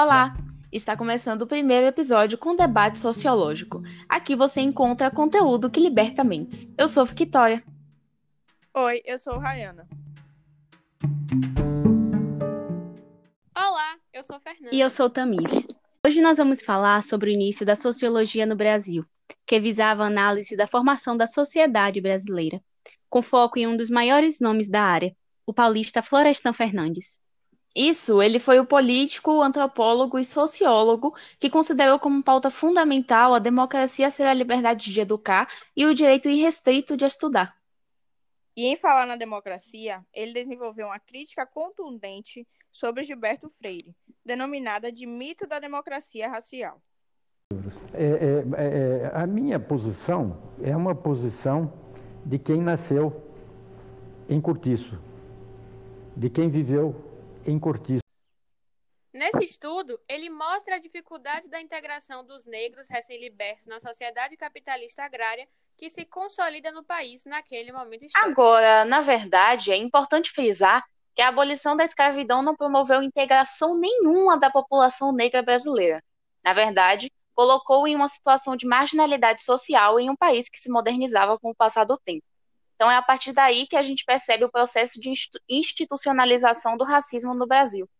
Olá! Está começando o primeiro episódio com debate sociológico. Aqui você encontra conteúdo que liberta mentes. Eu sou Victoria. Oi, eu sou Rayana. Olá, eu sou Fernanda. E eu sou Tamires. Hoje nós vamos falar sobre o início da sociologia no Brasil, que visava a análise da formação da sociedade brasileira, com foco em um dos maiores nomes da área, o paulista Florestan Fernandes. Isso, ele foi o político, antropólogo e sociólogo que considerou como pauta fundamental a democracia ser a liberdade de educar e o direito irrestrito de estudar. E em falar na democracia, ele desenvolveu uma crítica contundente sobre Gilberto Freire, denominada de mito da democracia racial. É, é, é, a minha posição é uma posição de quem nasceu em cortiço, de quem viveu em cortiço. Nesse estudo, ele mostra a dificuldade da integração dos negros recém-libertos na sociedade capitalista agrária que se consolida no país naquele momento histórico. Agora, na verdade, é importante frisar que a abolição da escravidão não promoveu integração nenhuma da população negra brasileira. Na verdade, colocou em uma situação de marginalidade social em um país que se modernizava com o passar do tempo. Então é a partir daí que a gente percebe o processo de institucionalização do racismo no Brasil.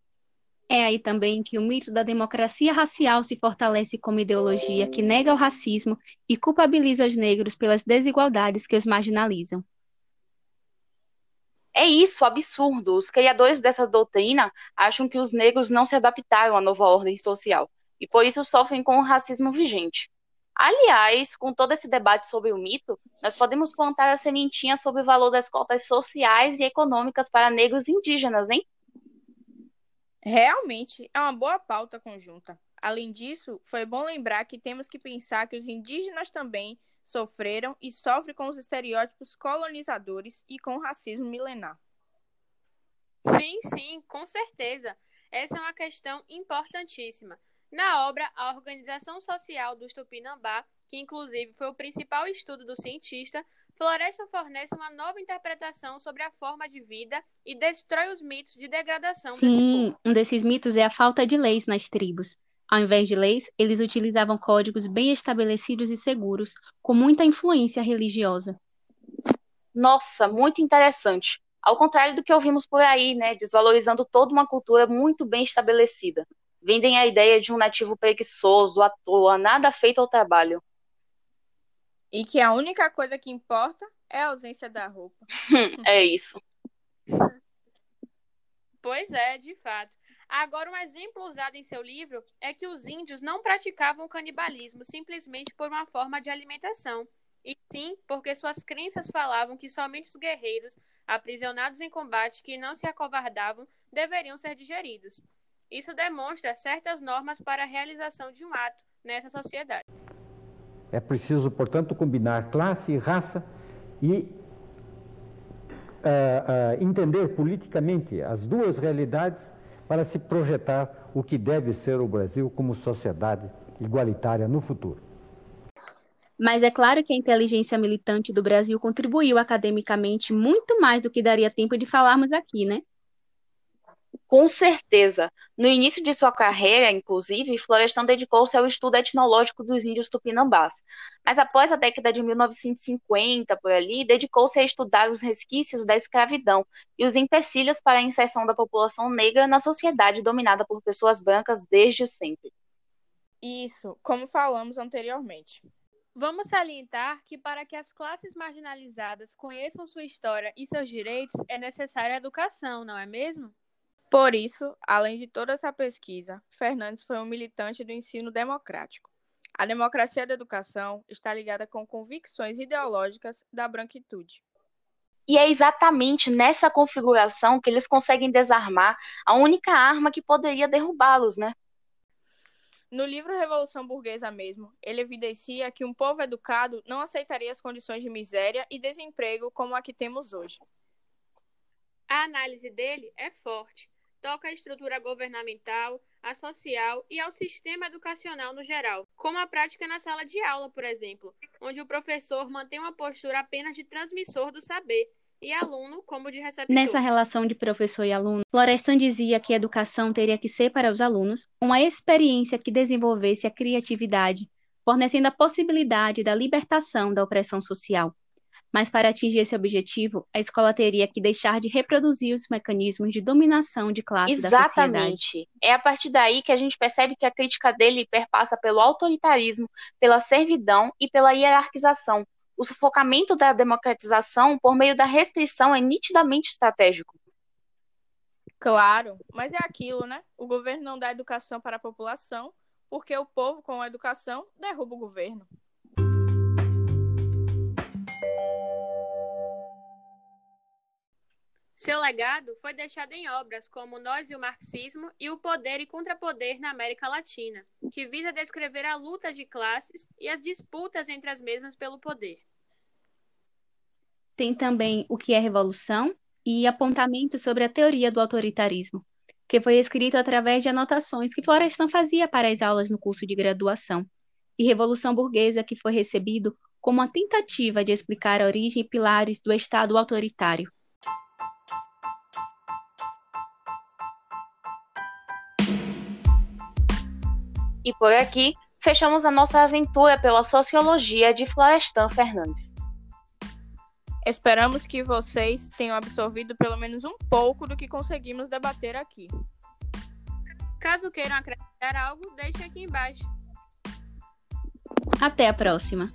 É aí também que o mito da democracia racial se fortalece como ideologia que nega o racismo e culpabiliza os negros pelas desigualdades que os marginalizam. É isso, absurdo. Os criadores dessa doutrina acham que os negros não se adaptaram à nova ordem social e por isso sofrem com o racismo vigente. Aliás, com todo esse debate sobre o mito, nós podemos plantar a sementinha sobre o valor das cotas sociais e econômicas para negros e indígenas, hein? Realmente é uma boa pauta conjunta. Além disso, foi bom lembrar que temos que pensar que os indígenas também sofreram e sofrem com os estereótipos colonizadores e com o racismo milenar. Sim, sim, com certeza. Essa é uma questão importantíssima. Na obra A Organização Social dos Tupinambá, que inclusive foi o principal estudo do cientista, Floresta fornece uma nova interpretação sobre a forma de vida e destrói os mitos de degradação Sim, um desses mitos é a falta de leis nas tribos. Ao invés de leis, eles utilizavam códigos bem estabelecidos e seguros, com muita influência religiosa. Nossa, muito interessante. Ao contrário do que ouvimos por aí, né, desvalorizando toda uma cultura muito bem estabelecida vendem a ideia de um nativo preguiçoso, à toa, nada feito ao trabalho. E que a única coisa que importa é a ausência da roupa. é isso. Pois é, de fato. Agora, um exemplo usado em seu livro é que os índios não praticavam o canibalismo simplesmente por uma forma de alimentação, e sim porque suas crenças falavam que somente os guerreiros, aprisionados em combate que não se acovardavam, deveriam ser digeridos. Isso demonstra certas normas para a realização de um ato nessa sociedade. É preciso, portanto, combinar classe e raça e uh, uh, entender politicamente as duas realidades para se projetar o que deve ser o Brasil como sociedade igualitária no futuro. Mas é claro que a inteligência militante do Brasil contribuiu academicamente muito mais do que daria tempo de falarmos aqui, né? Com certeza. No início de sua carreira, inclusive, Florestan dedicou-se ao estudo etnológico dos índios tupinambás. Mas após a década de 1950, por ali, dedicou-se a estudar os resquícios da escravidão e os empecilhos para a inserção da população negra na sociedade dominada por pessoas brancas desde sempre. Isso, como falamos anteriormente. Vamos salientar que para que as classes marginalizadas conheçam sua história e seus direitos é necessária a educação, não é mesmo? Por isso, além de toda essa pesquisa, Fernandes foi um militante do ensino democrático. A democracia da educação está ligada com convicções ideológicas da branquitude. E é exatamente nessa configuração que eles conseguem desarmar a única arma que poderia derrubá-los, né? No livro Revolução Burguesa mesmo, ele evidencia que um povo educado não aceitaria as condições de miséria e desemprego como a que temos hoje. A análise dele é forte, toca à estrutura governamental, a social e ao sistema educacional no geral, como a prática na sala de aula, por exemplo, onde o professor mantém uma postura apenas de transmissor do saber, e aluno como de receptor. Nessa relação de professor e aluno, Florestan dizia que a educação teria que ser para os alunos uma experiência que desenvolvesse a criatividade, fornecendo a possibilidade da libertação da opressão social. Mas para atingir esse objetivo, a escola teria que deixar de reproduzir os mecanismos de dominação de classe Exatamente. da sociedade. É a partir daí que a gente percebe que a crítica dele perpassa pelo autoritarismo, pela servidão e pela hierarquização. O sufocamento da democratização por meio da restrição é nitidamente estratégico. Claro, mas é aquilo, né? O governo não dá educação para a população, porque o povo, com a educação, derruba o governo. Seu legado foi deixado em obras como Nós e o Marxismo e O Poder e Contrapoder na América Latina, que visa descrever a luta de classes e as disputas entre as mesmas pelo poder. Tem também O que é Revolução e apontamento sobre a teoria do autoritarismo, que foi escrito através de anotações que Florestan fazia para as aulas no curso de graduação, e Revolução Burguesa, que foi recebido como uma tentativa de explicar a origem e pilares do Estado autoritário. E por aqui, fechamos a nossa aventura pela sociologia de Florestan Fernandes. Esperamos que vocês tenham absorvido pelo menos um pouco do que conseguimos debater aqui. Caso queiram acrescentar algo, deixe aqui embaixo. Até a próxima!